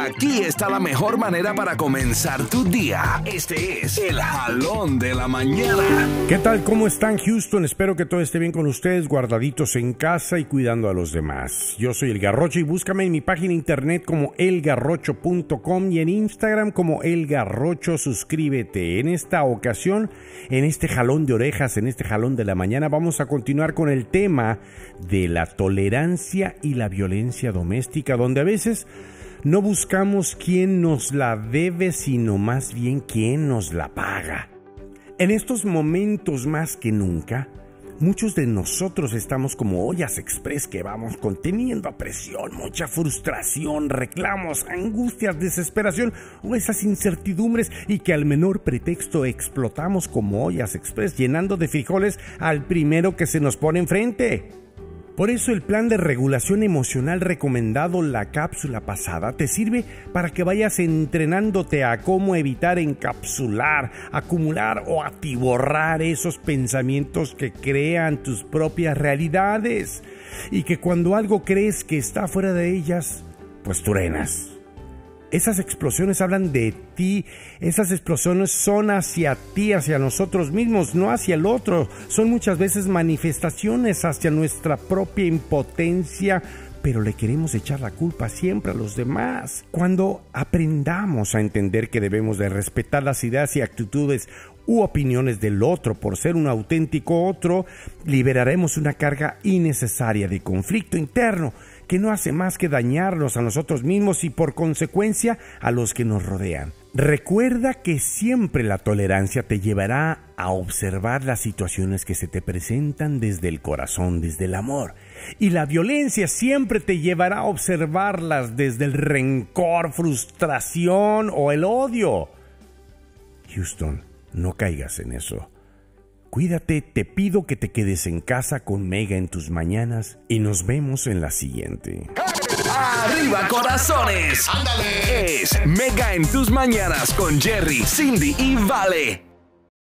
Aquí está la mejor manera para comenzar tu día. Este es el jalón de la mañana. ¿Qué tal? ¿Cómo están Houston? Espero que todo esté bien con ustedes, guardaditos en casa y cuidando a los demás. Yo soy El Garrocho y búscame en mi página internet como elgarrocho.com y en Instagram como El Garrocho. Suscríbete. En esta ocasión, en este jalón de orejas, en este jalón de la mañana, vamos a continuar con el tema de la tolerancia y la violencia doméstica, donde a veces no buscamos quién nos la debe, sino más bien quién nos la paga. En estos momentos más que nunca, muchos de nosotros estamos como ollas express que vamos conteniendo presión, mucha frustración, reclamos, angustias, desesperación o esas incertidumbres y que al menor pretexto explotamos como ollas express llenando de frijoles al primero que se nos pone enfrente. Por eso el plan de regulación emocional recomendado la cápsula pasada te sirve para que vayas entrenándote a cómo evitar encapsular, acumular o atiborrar esos pensamientos que crean tus propias realidades y que cuando algo crees que está fuera de ellas, pues truenas. Esas explosiones hablan de ti, esas explosiones son hacia ti, hacia nosotros mismos, no hacia el otro. Son muchas veces manifestaciones hacia nuestra propia impotencia, pero le queremos echar la culpa siempre a los demás. Cuando aprendamos a entender que debemos de respetar las ideas y actitudes u opiniones del otro por ser un auténtico otro, liberaremos una carga innecesaria de conflicto interno que no hace más que dañarnos a nosotros mismos y por consecuencia a los que nos rodean. Recuerda que siempre la tolerancia te llevará a observar las situaciones que se te presentan desde el corazón, desde el amor. Y la violencia siempre te llevará a observarlas desde el rencor, frustración o el odio. Houston, no caigas en eso. Cuídate, te pido que te quedes en casa con Mega en tus mañanas y nos vemos en la siguiente. ¡Arriba, corazones! ¡Ándale! Es Mega en tus mañanas con Jerry, Cindy y Vale.